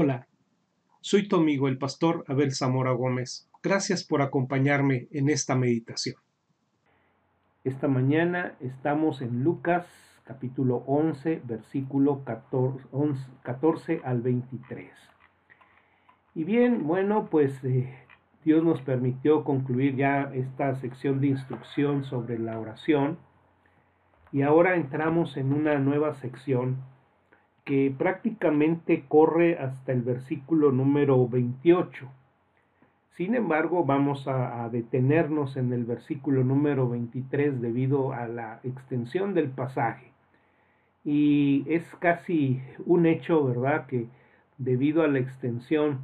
Hola, soy tu amigo el pastor Abel Zamora Gómez. Gracias por acompañarme en esta meditación. Esta mañana estamos en Lucas capítulo 11, versículo 14, 14 al 23. Y bien, bueno, pues eh, Dios nos permitió concluir ya esta sección de instrucción sobre la oración. Y ahora entramos en una nueva sección que prácticamente corre hasta el versículo número 28. Sin embargo, vamos a, detenernos en el versículo número 23 debido a la extensión del pasaje. Y es casi un hecho, ¿verdad?, que debido a la extensión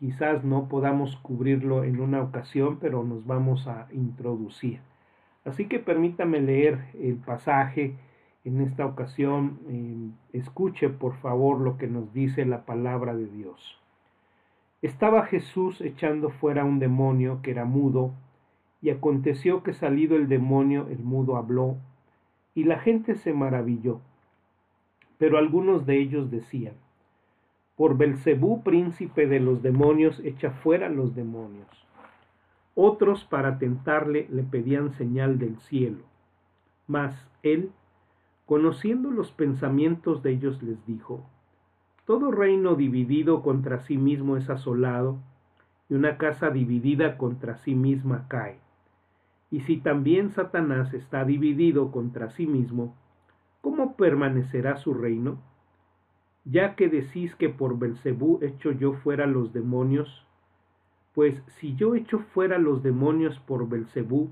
quizás no podamos cubrirlo en una ocasión, pero nos vamos a introducir. Así que permítame leer el pasaje en esta ocasión eh, escuche por favor lo que nos dice la palabra de Dios. Estaba Jesús echando fuera un demonio que era mudo, y aconteció que salido el demonio el mudo habló, y la gente se maravilló. Pero algunos de ellos decían, por Belcebú, príncipe de los demonios, echa fuera los demonios. Otros, para tentarle, le pedían señal del cielo. Mas él, Conociendo los pensamientos de ellos les dijo, Todo reino dividido contra sí mismo es asolado, y una casa dividida contra sí misma cae. Y si también Satanás está dividido contra sí mismo, ¿cómo permanecerá su reino? Ya que decís que por Belcebú echo yo fuera los demonios, pues si yo echo fuera los demonios por Belcebú,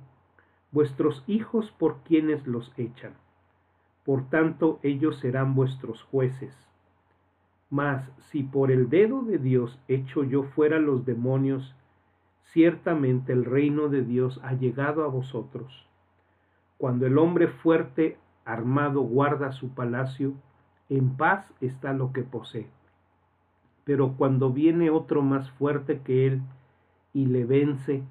vuestros hijos por quienes los echan por tanto ellos serán vuestros jueces. Mas si por el dedo de Dios echo yo fuera los demonios, ciertamente el reino de Dios ha llegado a vosotros. Cuando el hombre fuerte armado guarda su palacio, en paz está lo que posee. Pero cuando viene otro más fuerte que él y le vence,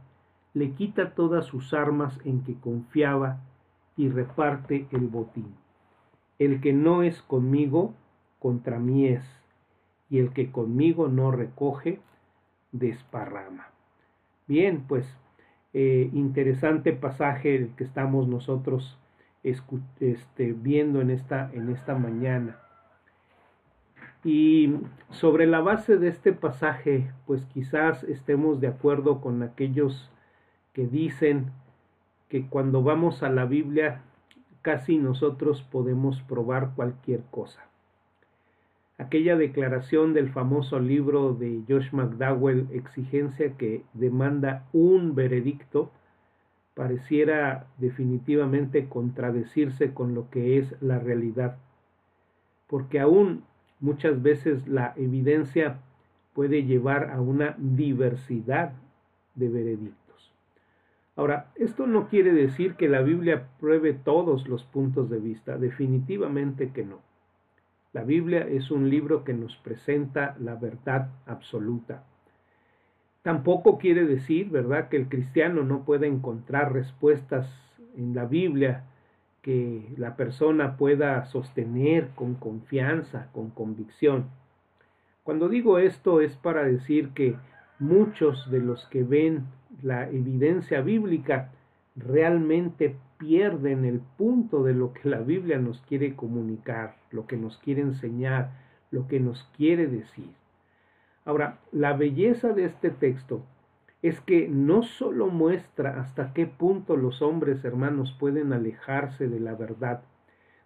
le quita todas sus armas en que confiaba y reparte el botín. El que no es conmigo, contra mí es, y el que conmigo no recoge, desparrama. Bien, pues eh, interesante pasaje el que estamos nosotros este, viendo en esta, en esta mañana. Y sobre la base de este pasaje, pues quizás estemos de acuerdo con aquellos que dicen que cuando vamos a la Biblia casi nosotros podemos probar cualquier cosa. Aquella declaración del famoso libro de Josh McDowell, Exigencia que demanda un veredicto, pareciera definitivamente contradecirse con lo que es la realidad, porque aún muchas veces la evidencia puede llevar a una diversidad de veredictos. Ahora, esto no quiere decir que la Biblia pruebe todos los puntos de vista, definitivamente que no. La Biblia es un libro que nos presenta la verdad absoluta. Tampoco quiere decir, ¿verdad?, que el cristiano no pueda encontrar respuestas en la Biblia que la persona pueda sostener con confianza, con convicción. Cuando digo esto es para decir que muchos de los que ven la evidencia bíblica realmente pierden el punto de lo que la Biblia nos quiere comunicar, lo que nos quiere enseñar, lo que nos quiere decir. Ahora, la belleza de este texto es que no solo muestra hasta qué punto los hombres hermanos pueden alejarse de la verdad,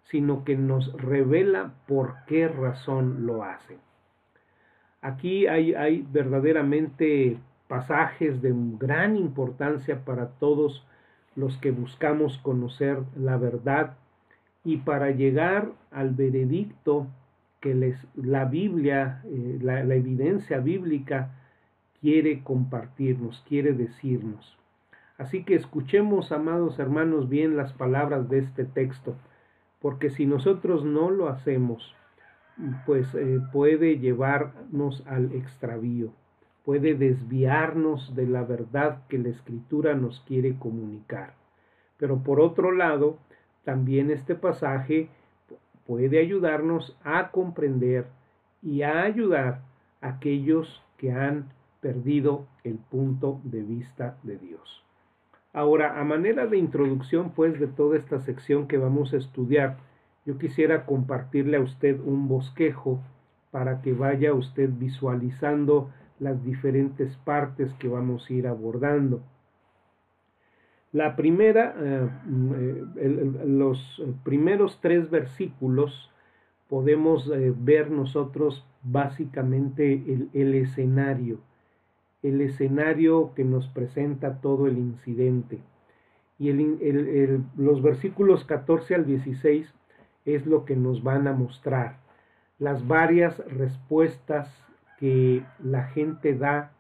sino que nos revela por qué razón lo hacen. Aquí hay, verdaderamente pasajes de gran importancia para todos los que buscamos conocer la verdad y para llegar al veredicto que les, la Biblia, eh, la, la evidencia bíblica quiere compartirnos, quiere decirnos. Así que escuchemos, amados hermanos, bien las palabras de este texto, porque si nosotros no lo hacemos, pues eh, puede llevarnos al extravío puede desviarnos de la verdad que la escritura nos quiere comunicar. Pero por otro lado, también este pasaje puede ayudarnos a comprender y a ayudar aquellos que han perdido el punto de vista de Dios. Ahora, a manera de introducción, pues, de toda esta sección que vamos a estudiar, yo quisiera compartirle a usted un bosquejo para que vaya usted visualizando las diferentes partes que vamos a ir abordando. La primera, eh, eh, los primeros tres versículos podemos eh, ver nosotros básicamente el, escenario, el escenario que nos presenta todo el incidente. Y los versículos 14 al 16 es lo que nos van a mostrar las varias respuestas que la gente da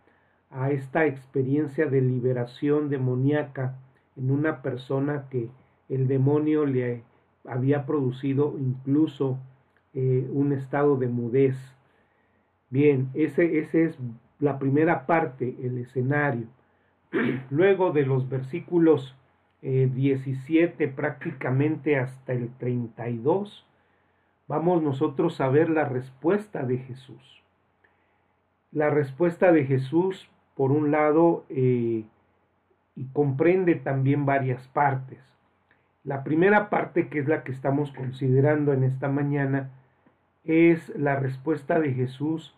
a esta experiencia de liberación demoníaca en una persona que el demonio le había producido incluso eh, un estado de mudez. Bien, ese, ese es la primera parte, el escenario. Luego de los versículos 17 eh, prácticamente hasta el 32, vamos nosotros a ver la respuesta de Jesús. La respuesta de Jesús, por un lado, eh, y comprende también varias partes. La primera parte, que es la que estamos considerando en esta mañana, es la respuesta de Jesús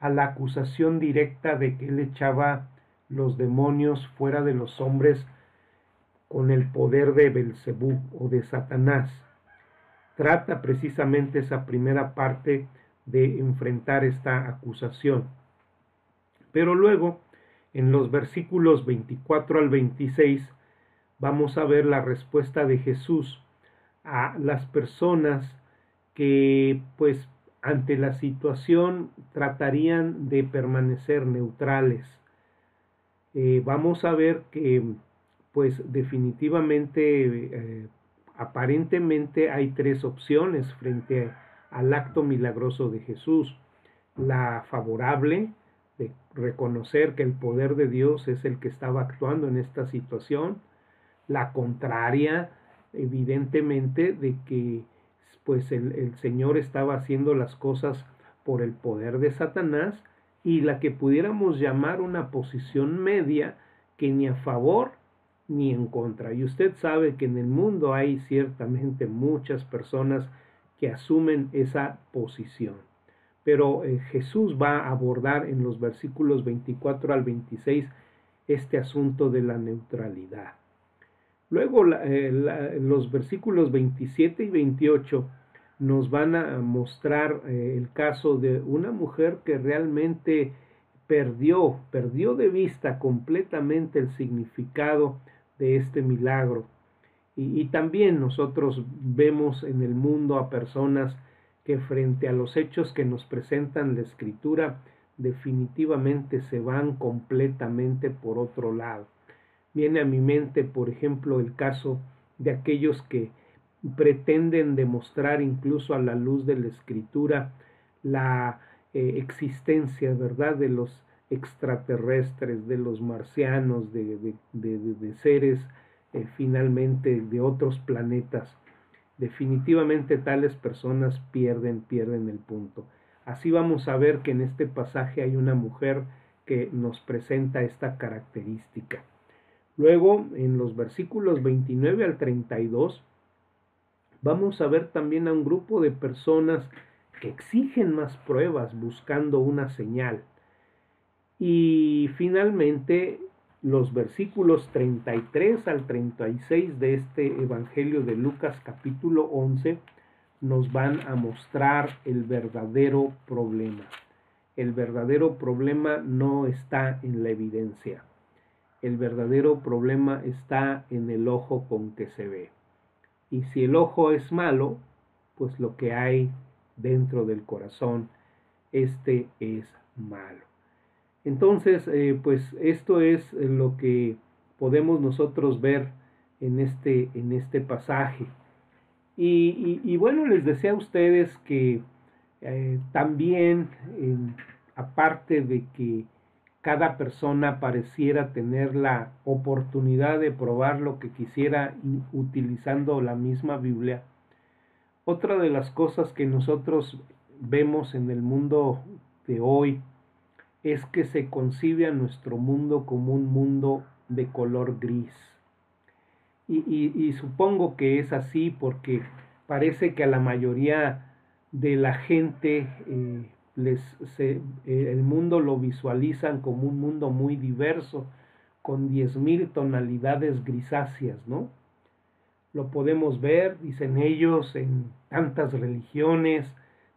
a la acusación directa de que él echaba los demonios fuera de los hombres con el poder de Belcebú o de Satanás trata precisamente esa primera parte de enfrentar esta acusación. Pero luego, en los versículos 24 al 26, vamos a ver la respuesta de Jesús a las personas que, pues, ante la situación tratarían de permanecer neutrales. Eh, vamos a ver que, pues, definitivamente eh, aparentemente hay tres opciones frente al acto milagroso de Jesús. La favorable, de reconocer que el poder de Dios es el que estaba actuando en esta situación. La contraria, evidentemente, de que pues el, el Señor estaba haciendo las cosas por el poder de Satanás y la que pudiéramos llamar una posición media que ni a favor ni en contra. Y usted sabe que en el mundo hay ciertamente muchas personas que asumen esa posición. Pero eh, Jesús va a abordar en los versículos 24 al 26 este asunto de la neutralidad. Luego eh, los versículos 27 y 28 nos van a mostrar eh, el caso de una mujer que realmente perdió, perdió de vista completamente el significado de este milagro. Y, también nosotros vemos en el mundo a personas que frente a los hechos que nos presentan la escritura definitivamente se van completamente por otro lado. Viene a mi mente, por ejemplo, el caso de aquellos que pretenden demostrar incluso a la luz de la escritura la eh, existencia, ¿verdad?, de los extraterrestres, de los marcianos, de, seres eh, finalmente de otros planetas. Definitivamente tales personas pierden, pierden el punto. Así vamos a ver que en este pasaje hay una mujer que nos presenta esta característica. Luego, en los versículos 29 al 32, vamos a ver también a un grupo de personas que exigen más pruebas buscando una señal. Y finalmente los versículos 33 al 36 de este Evangelio de Lucas capítulo 11 nos van a mostrar el verdadero problema. El verdadero problema no está en la evidencia. El verdadero problema está en el ojo con que se ve. Y si el ojo es malo, pues lo que hay dentro del corazón, este es malo. Entonces, eh, pues esto es eh, lo que podemos nosotros ver en este, en este pasaje. Y, bueno, les deseo a ustedes que eh, también, aparte de que cada persona pareciera tener la oportunidad de probar lo que quisiera utilizando la misma Biblia, otra de las cosas que nosotros vemos en el mundo de hoy es que se concibe a nuestro mundo como un mundo de color gris. Y, supongo que es así porque parece que a la mayoría de la gente eh, les, eh, el mundo lo visualizan como un mundo muy diverso, con diez mil tonalidades grisáceas, ¿no? Lo podemos ver, dicen ellos, en tantas religiones,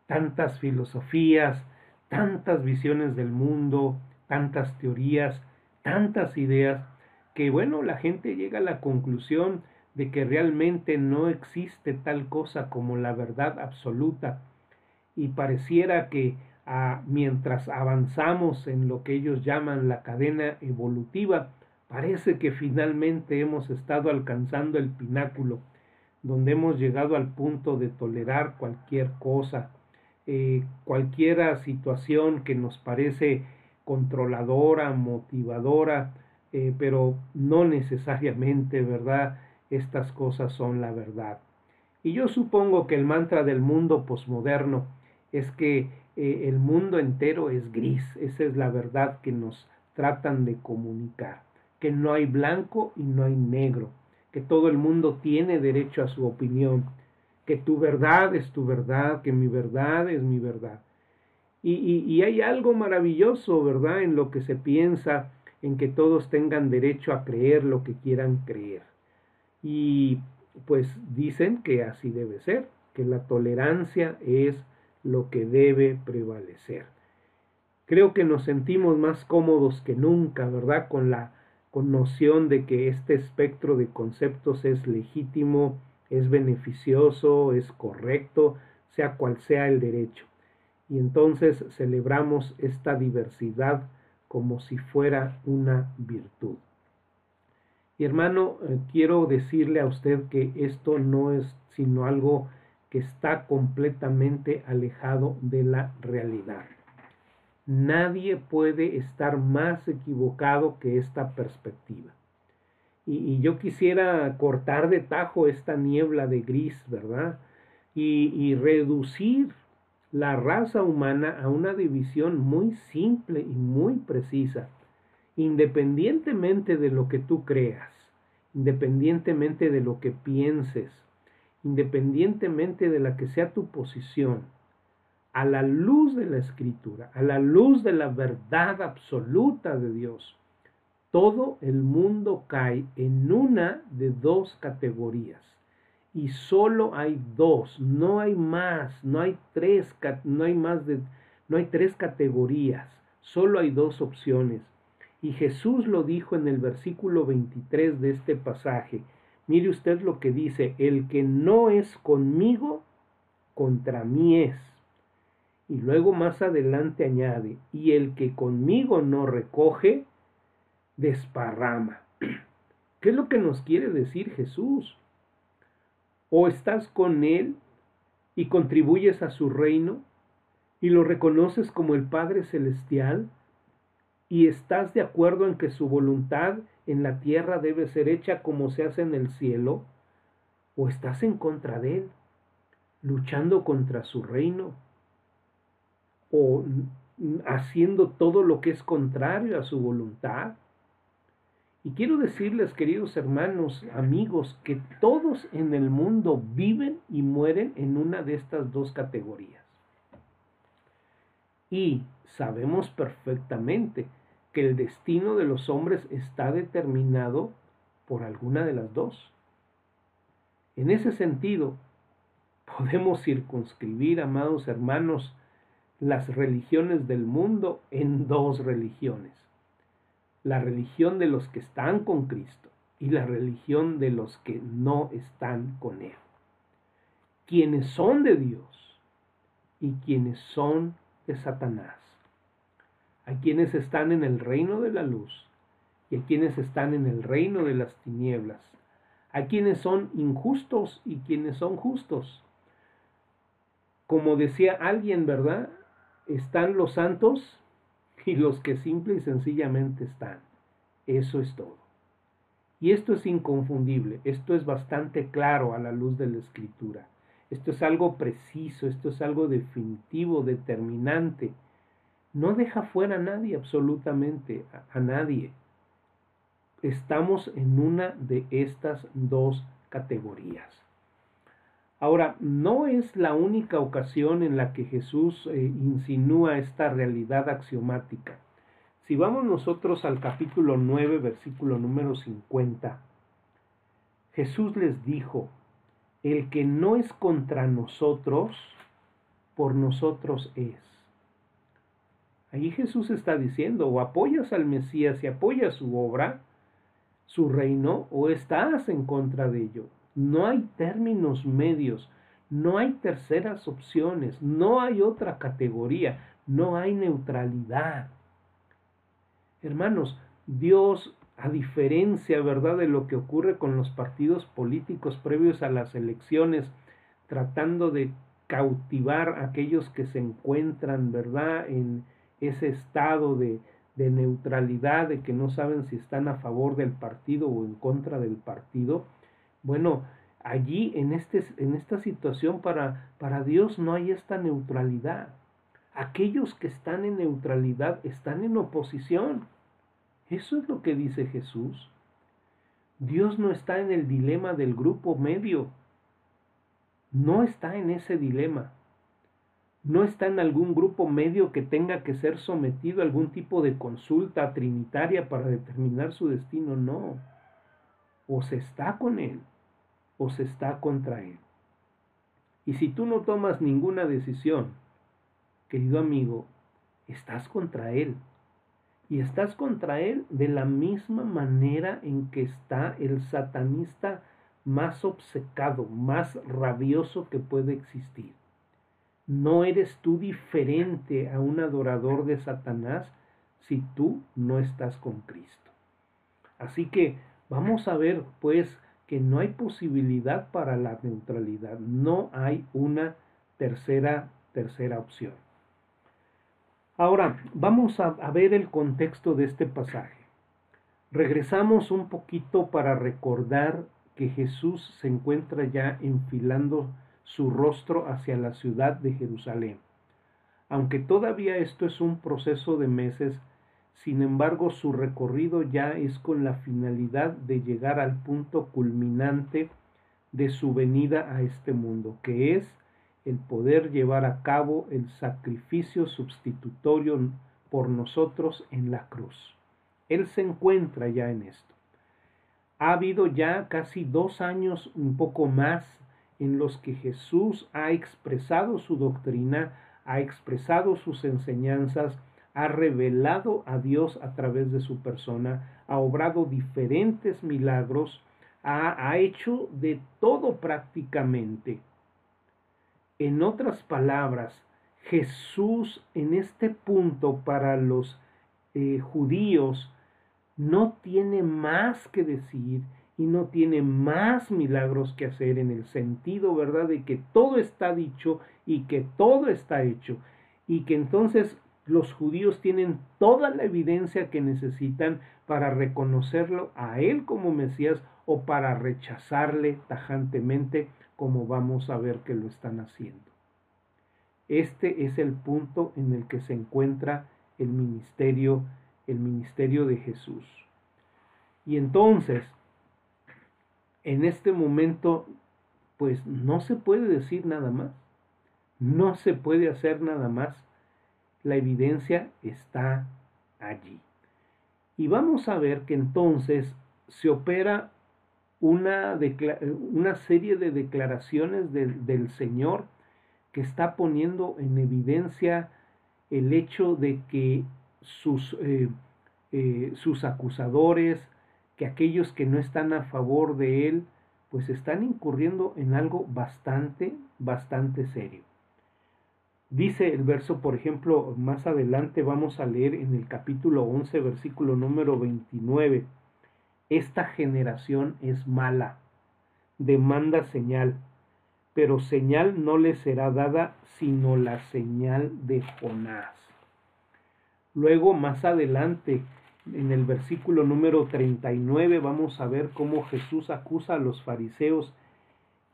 tantas filosofías, tantas visiones del mundo, tantas teorías, tantas ideas, que bueno, la gente llega a la conclusión de que realmente no existe tal cosa como la verdad absoluta. Y pareciera que ah, mientras avanzamos en lo que ellos llaman la cadena evolutiva, parece que finalmente hemos estado alcanzando el pináculo, donde hemos llegado al punto de tolerar cualquier cosa, eh, cualquier situación que nos parece controladora, motivadora, eh, pero no necesariamente, ¿verdad? Estas cosas son la verdad. Y yo supongo que el mantra del mundo posmoderno es que eh, el mundo entero es gris, esa es la verdad que nos tratan de comunicar, que no hay blanco y no hay negro, que todo el mundo tiene derecho a su opinión, que tu verdad es tu verdad, que mi verdad es mi verdad. Y, y, hay algo maravilloso, ¿verdad?, en lo que se piensa, en que todos tengan derecho a creer lo que quieran creer. Y pues dicen que así debe ser, que la tolerancia es lo que debe prevalecer. Creo que nos sentimos más cómodos que nunca, ¿verdad? Con la con noción de que este espectro de conceptos es legítimo, es beneficioso, es correcto, sea cual sea el derecho. Y entonces celebramos esta diversidad como si fuera una virtud. Y hermano, eh, quiero decirle a usted que esto no es sino algo que está completamente alejado de la realidad. Nadie puede estar más equivocado que esta perspectiva. Y, yo quisiera cortar de tajo esta niebla de gris, ¿verdad? Y, reducir la raza humana a una división muy simple y muy precisa, independientemente de lo que tú creas, independientemente de lo que pienses, independientemente de la que sea tu posición, a la luz de la escritura, a la luz de la verdad absoluta de Dios, todo el mundo cae en una de dos categorías. Y solo hay dos, no hay más, no hay tres, no hay más de, no hay tres categorías, solo hay dos opciones. Y Jesús lo dijo en el versículo 23 de este pasaje. Mire usted lo que dice, el que no es conmigo, contra mí es. Y luego más adelante añade, y el que conmigo no recoge, desparrama. ¿Qué es lo que nos quiere decir Jesús? O estás con Él y contribuyes a su reino y lo reconoces como el Padre Celestial y estás de acuerdo en que su voluntad en la tierra debe ser hecha como se hace en el cielo, o estás en contra de Él, luchando contra su reino o haciendo todo lo que es contrario a su voluntad. Y quiero decirles, queridos hermanos, amigos, que todos en el mundo viven y mueren en una de estas dos categorías. Y sabemos perfectamente que el destino de los hombres está determinado por alguna de las dos. En ese sentido, podemos circunscribir, amados hermanos, las religiones del mundo en dos religiones. La religión de los que están con Cristo y la religión de los que no están con Él. Quienes son de Dios y quienes son de Satanás. Hay quienes están en el reino de la luz y hay quienes están en el reino de las tinieblas. Hay quienes son injustos y quienes son justos. Como decía alguien, ¿verdad? están los santos y los que simple y sencillamente están. Eso es todo. Y esto es inconfundible, esto es bastante claro a la luz de la escritura. Esto es algo preciso, esto es algo definitivo, determinante. no deja fuera a nadie, absolutamente a, a nadie. Estamos en una de estas dos categorías. Ahora, no es la única ocasión en la que Jesús eh, insinúa esta realidad axiomática. Si vamos nosotros al capítulo 9, versículo número 50, Jesús les dijo, el que no es contra nosotros, por nosotros es. Ahí Jesús está diciendo, o apoyas al Mesías y apoyas su obra, su reino, o estás en contra de ello. No hay términos medios, no hay terceras opciones, no hay otra categoría, no hay neutralidad. Hermanos, Dios, a diferencia, ¿verdad?, de lo que ocurre con los partidos políticos previos a las elecciones, tratando de cautivar a aquellos que se encuentran, ¿verdad?, en ese estado de, de neutralidad, de que no saben si están a favor del partido o en contra del partido, bueno, allí en, este, en esta situación para, para Dios no hay esta neutralidad. Aquellos que están en neutralidad están en oposición. Eso es lo que dice Jesús. Dios no está en el dilema del grupo medio. No está en ese dilema. No está en algún grupo medio que tenga que ser sometido a algún tipo de consulta trinitaria para determinar su destino. No. O se está con Él o se está contra Él. Y si tú no tomas ninguna decisión, querido amigo, estás contra Él. Y estás contra Él de la misma manera en que está el satanista más obcecado, más rabioso que puede existir. No eres tú diferente a un adorador de Satanás si tú no estás con Cristo. Así que vamos a ver, pues, que no hay posibilidad para la neutralidad, no hay una tercera, tercera opción. Ahora, vamos a, a ver el contexto de este pasaje. Regresamos un poquito para recordar que Jesús se encuentra ya enfilando su rostro hacia la ciudad de Jerusalén. Aunque todavía esto es un proceso de meses, sin embargo, su recorrido ya es con la finalidad de llegar al punto culminante de su venida a este mundo, que es el poder llevar a cabo el sacrificio sustitutorio por nosotros en la cruz. Él se encuentra ya en esto. Ha habido ya casi dos años, un poco más, en los que Jesús ha expresado su doctrina, ha expresado sus enseñanzas, ha revelado a Dios a través de su persona, ha obrado diferentes milagros, ha, ha hecho de todo prácticamente. En otras palabras, Jesús en este punto para los eh, judíos no tiene más que decir y no tiene más milagros que hacer en el sentido, ¿verdad?, de que todo está dicho y que todo está hecho y que entonces los judíos tienen toda la evidencia que necesitan para reconocerlo a él como Mesías o para rechazarle tajantemente como vamos a ver que lo están haciendo. Este es el punto en el que se encuentra el ministerio, el ministerio de Jesús. Y entonces, en este momento, pues no se puede decir nada más, no se puede hacer nada más la evidencia está allí. Y vamos a ver que entonces se opera una, una serie de declaraciones del, Señor que está poniendo en evidencia el hecho de que sus, eh, eh, sus acusadores, que aquellos que no están a favor de Él, pues están incurriendo en algo bastante, bastante serio. Dice el verso, por ejemplo, más adelante vamos a leer en el capítulo 11, versículo número 29. Esta generación es mala, demanda señal, pero señal no le será dada sino la señal de Jonás. Luego, más adelante, en el versículo número 39, vamos a ver cómo Jesús acusa a los fariseos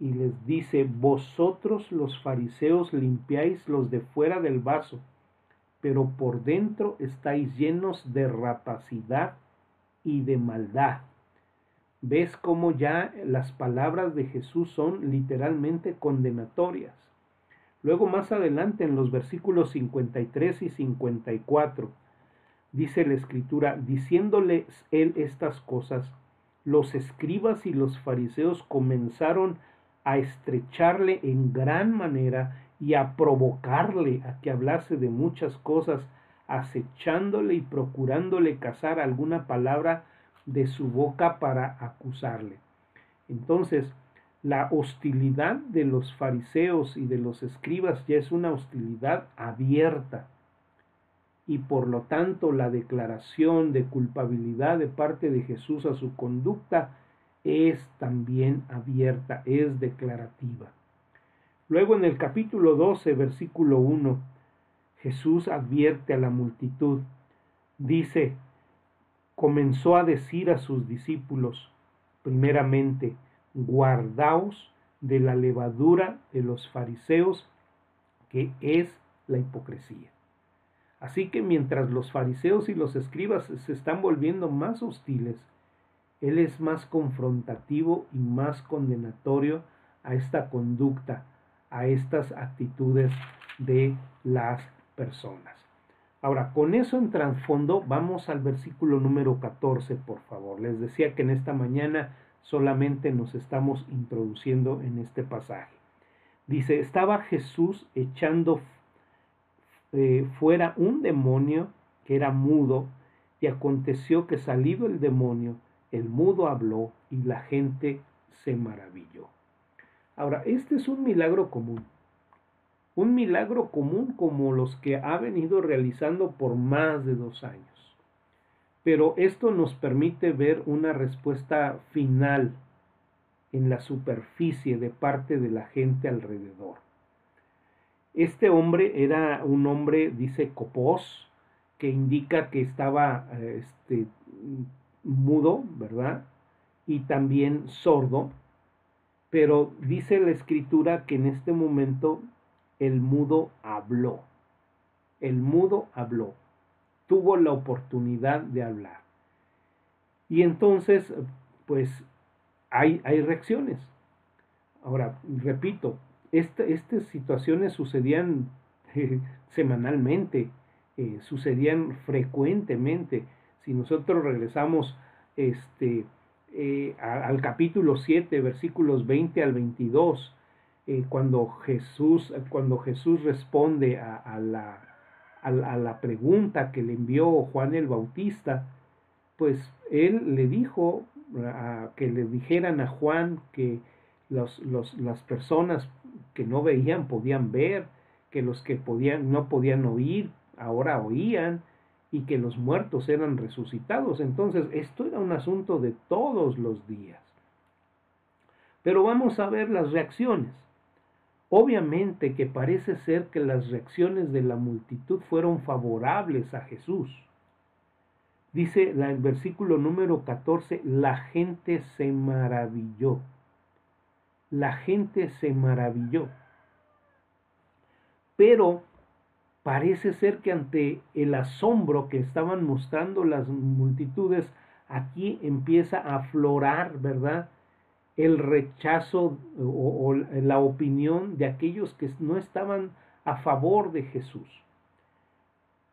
y les dice, vosotros los fariseos limpiáis los de fuera del vaso, pero por dentro estáis llenos de rapacidad y de maldad. ¿Ves cómo ya las palabras de Jesús son literalmente condenatorias? Luego más adelante en los versículos 53 y 54 dice la escritura, diciéndoles él estas cosas, los escribas y los fariseos comenzaron a estrecharle en gran manera y a provocarle a que hablase de muchas cosas, acechándole y procurándole cazar alguna palabra de su boca para acusarle. Entonces, la hostilidad de los fariseos y de los escribas ya es una hostilidad abierta y por lo tanto la declaración de culpabilidad de parte de Jesús a su conducta es también abierta, es declarativa. Luego en el capítulo 12, versículo 1, Jesús advierte a la multitud. Dice, comenzó a decir a sus discípulos, primeramente, guardaos de la levadura de los fariseos, que es la hipocresía. Así que mientras los fariseos y los escribas se están volviendo más hostiles, Él es más confrontativo y más condenatorio a esta conducta a estas actitudes de las personas. Ahora, con eso en trasfondo, vamos al versículo número 14, por favor. Les decía que en esta mañana solamente nos estamos introduciendo en este pasaje. Dice, estaba Jesús echando eh, fuera un demonio que era mudo, y aconteció que salido el demonio, el mudo habló y la gente se maravilló. Ahora, este es un milagro común. Un milagro común como los que ha venido realizando por más de dos años. Pero esto nos permite ver una respuesta final en la superficie de parte de la gente alrededor. Este hombre era un hombre, dice Copos, que indica que estaba este, mudo, ¿verdad? Y también sordo, pero dice la escritura que en este momento el mudo habló. El mudo habló. Tuvo la oportunidad de hablar. Y entonces, pues, hay, hay reacciones. Ahora, repito, estas situaciones sucedían semanalmente, eh, sucedían frecuentemente. Si nosotros regresamos este, eh, al capítulo 7, versículos 20 al 22, eh, cuando, Jesús, cuando Jesús responde a, la, a, la, pregunta que le envió Juan el Bautista, pues él le dijo que le dijeran a Juan que los, las personas que no veían podían ver, que los que podían, no podían oír ahora oían, y que los muertos eran resucitados. Entonces, esto era un asunto de todos los días. Pero vamos a ver las reacciones. Obviamente que parece ser que las reacciones de la multitud fueron favorables a Jesús. Dice el versículo número 14, la gente se maravilló. La gente se maravilló. Pero Parece ser que ante el asombro que estaban mostrando las multitudes, aquí empieza a aflorar, ¿verdad? El rechazo o, la opinión de aquellos que no estaban a favor de Jesús.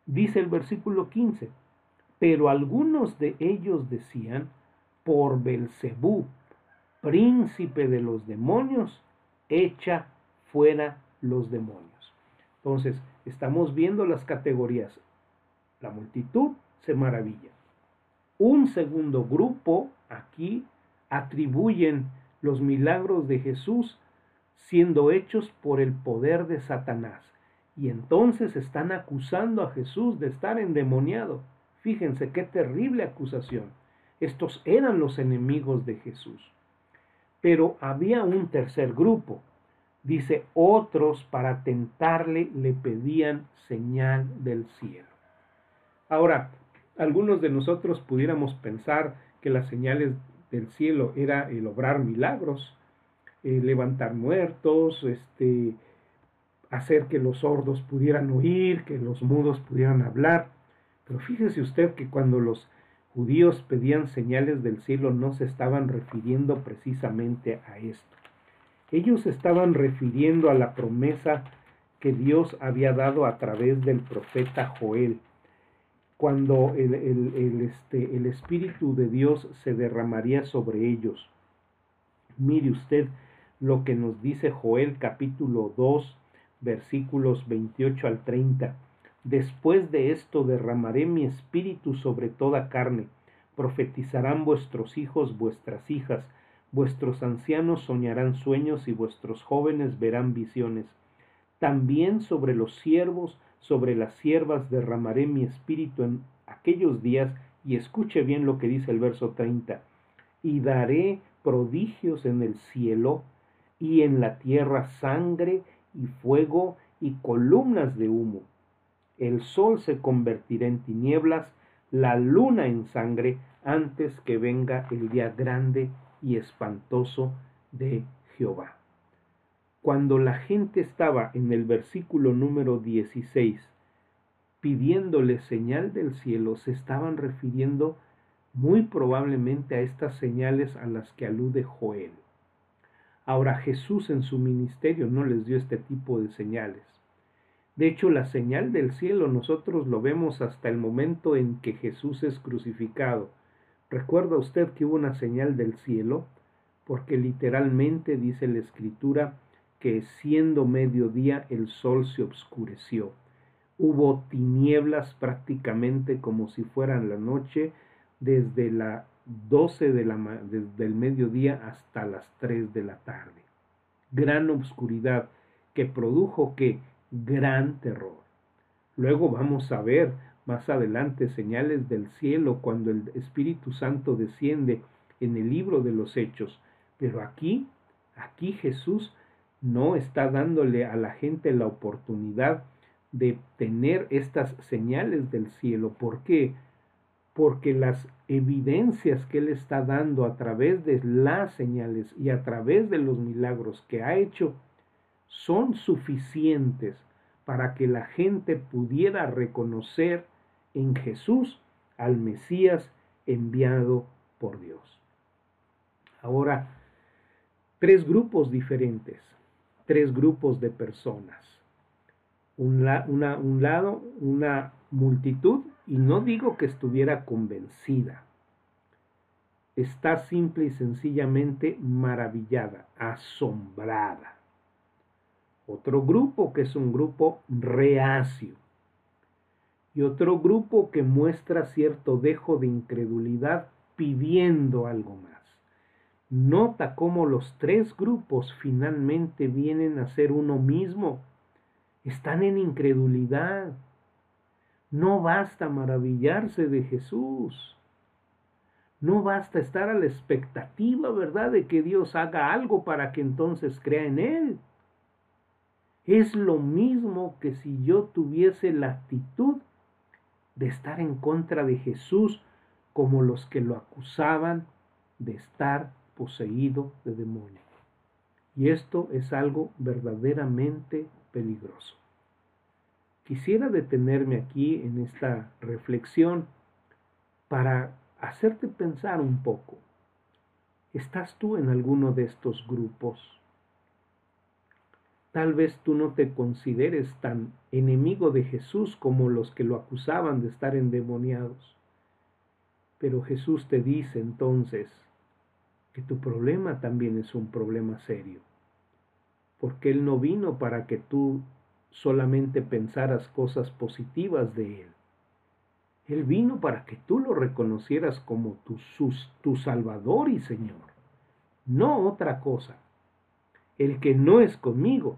Dice el versículo 15, pero algunos de ellos decían, por Belcebú, príncipe de los demonios, echa fuera los demonios. Entonces, estamos viendo las categorías. La multitud se maravilla. Un segundo grupo aquí atribuyen los milagros de Jesús siendo hechos por el poder de Satanás. Y entonces están acusando a Jesús de estar endemoniado. Fíjense qué terrible acusación. Estos eran los enemigos de Jesús. Pero había un tercer grupo, Dice, otros para tentarle le pedían señal del cielo. Ahora, algunos de nosotros pudiéramos pensar que las señales del cielo era el obrar milagros, levantar muertos, este, hacer que los sordos pudieran oír, que los mudos pudieran hablar. Pero fíjese usted que cuando los judíos pedían señales del cielo no se estaban refiriendo precisamente a esto. Ellos estaban refiriendo a la promesa que Dios había dado a través del profeta Joel, cuando el, este, el Espíritu de Dios se derramaría sobre ellos. Mire usted lo que nos dice Joel capítulo 2, versículos 28 al 30. Después de esto derramaré mi espíritu sobre toda carne. Profetizarán vuestros hijos, vuestras hijas, vuestros ancianos soñarán sueños y vuestros jóvenes verán visiones. También sobre los siervos, sobre las siervas derramaré mi espíritu en aquellos días, y escuche bien lo que dice el verso 30, y daré prodigios en el cielo y en la tierra sangre y fuego y columnas de humo. El sol se convertirá en tinieblas, la luna en sangre, antes que venga el día grande y espantoso de Jehová. Cuando la gente estaba en el versículo número 16 pidiéndole señal del cielo, se estaban refiriendo muy probablemente a estas señales a las que alude Joel. Ahora Jesús en su ministerio no les dio este tipo de señales. De hecho, la señal del cielo nosotros lo vemos hasta el momento en que Jesús es crucificado. ¿Recuerda usted que hubo una señal del cielo? Porque literalmente dice la escritura que siendo mediodía el sol se obscureció. Hubo tinieblas prácticamente como si fueran la noche desde la 12 de del mediodía hasta las 3 de la tarde. Gran obscuridad que produjo que gran terror. Luego vamos a ver más adelante señales del cielo cuando el Espíritu Santo desciende en el libro de los hechos. Pero aquí, aquí Jesús no está dándole a la gente la oportunidad de tener estas señales del cielo. ¿Por qué? porque las evidencias que Él está dando a través de las señales y a través de los milagros que ha hecho son suficientes para que la gente pudiera reconocer en Jesús al Mesías enviado por Dios. Ahora, tres grupos diferentes, tres grupos de personas. Un, un lado, una multitud y no digo que estuviera convencida. Está simple y sencillamente maravillada, asombrada. Otro grupo que es un grupo reacio. Y otro grupo que muestra cierto dejo de incredulidad pidiendo algo más. Nota cómo los tres grupos finalmente vienen a ser uno mismo. Están en incredulidad no basta maravillarse de Jesús. No basta estar a la expectativa, ¿verdad?, de que Dios haga algo para que entonces crea en Él. Es lo mismo que si yo tuviese la actitud de estar en contra de Jesús como los que lo acusaban de estar poseído de demonio. Y esto es algo verdaderamente peligroso. Quisiera detenerme aquí en esta reflexión para hacerte pensar un poco. ¿Estás tú en alguno de estos grupos? Tal vez tú no te consideres tan enemigo de Jesús como los que lo acusaban de estar endemoniados. Pero Jesús te dice entonces que tu problema también es un problema serio, porque Él no vino para que tú solamente pensaras cosas positivas de Él. Él vino para que tú lo reconocieras como tu, tu Salvador y Señor, no otra cosa. El que no es conmigo,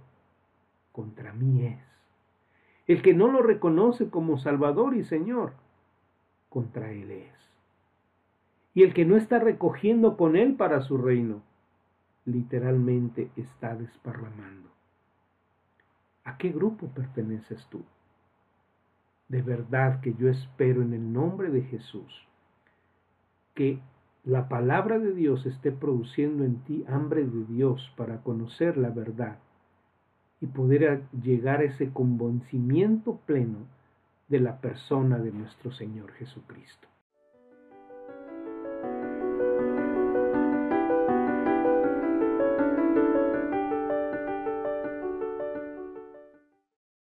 contra mí es. El que no lo reconoce como Salvador y Señor, contra Él es. Y el que no está recogiendo con Él para su reino, literalmente está desparramando. ¿A qué grupo perteneces tú? De verdad que yo espero en el nombre de Jesús que la palabra de Dios esté produciendo en ti hambre de Dios para conocer la verdad y poder llegar a ese convencimiento pleno de la persona de nuestro Señor Jesucristo.